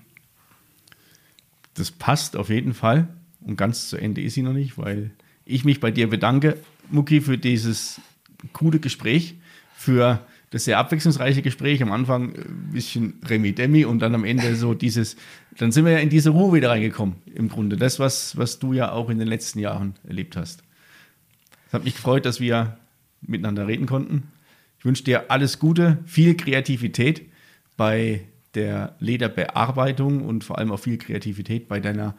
Das passt auf jeden Fall. Und ganz zu Ende ist sie noch nicht, weil ich mich bei dir bedanke, Muki, für dieses coole Gespräch, für das sehr abwechslungsreiche Gespräch. Am Anfang ein bisschen Remi-Demi und dann am Ende so dieses, dann sind wir ja in diese Ruhe wieder reingekommen, im Grunde. Das, was, was du ja auch in den letzten Jahren erlebt hast. Es hat mich gefreut, dass wir miteinander reden konnten. Ich wünsche dir alles Gute, viel Kreativität bei der Lederbearbeitung und vor allem auch viel Kreativität bei deiner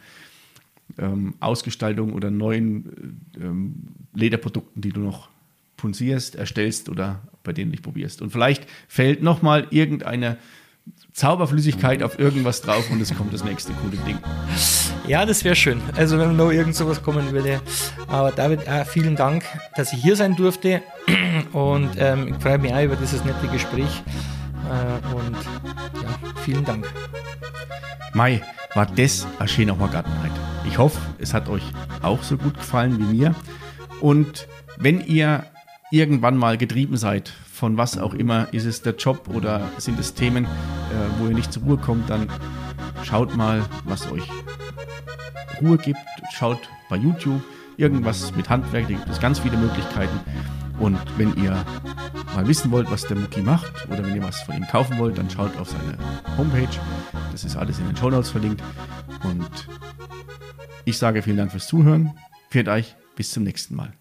ähm, Ausgestaltung oder neuen ähm, Lederprodukten, die du noch punzierst, erstellst oder bei denen du probierst. Und vielleicht fällt nochmal irgendeine Zauberflüssigkeit auf irgendwas drauf und es kommt das nächste coole Ding. Ja, das wäre schön. Also wenn noch irgend sowas kommen würde. Aber David, äh, vielen Dank, dass ich hier sein durfte [clears throat] und ähm, ich freue mich auch über dieses nette Gespräch äh, und ja, vielen Dank. Mai, war das ein schöner Horgartenheit. Ich hoffe, es hat euch auch so gut gefallen wie mir. Und wenn ihr irgendwann mal getrieben seid, von was auch immer, ist es der Job oder sind es Themen, äh, wo ihr nicht zur Ruhe kommt, dann schaut mal, was euch Ruhe gibt. Schaut bei YouTube irgendwas mit Handwerk, da gibt es ganz viele Möglichkeiten. Und wenn ihr mal wissen wollt, was der Mucki macht oder wenn ihr was von ihm kaufen wollt, dann schaut auf seine Homepage. Das ist alles in den Show Notes verlinkt. Und ich sage vielen Dank fürs Zuhören. Viert euch, bis zum nächsten Mal.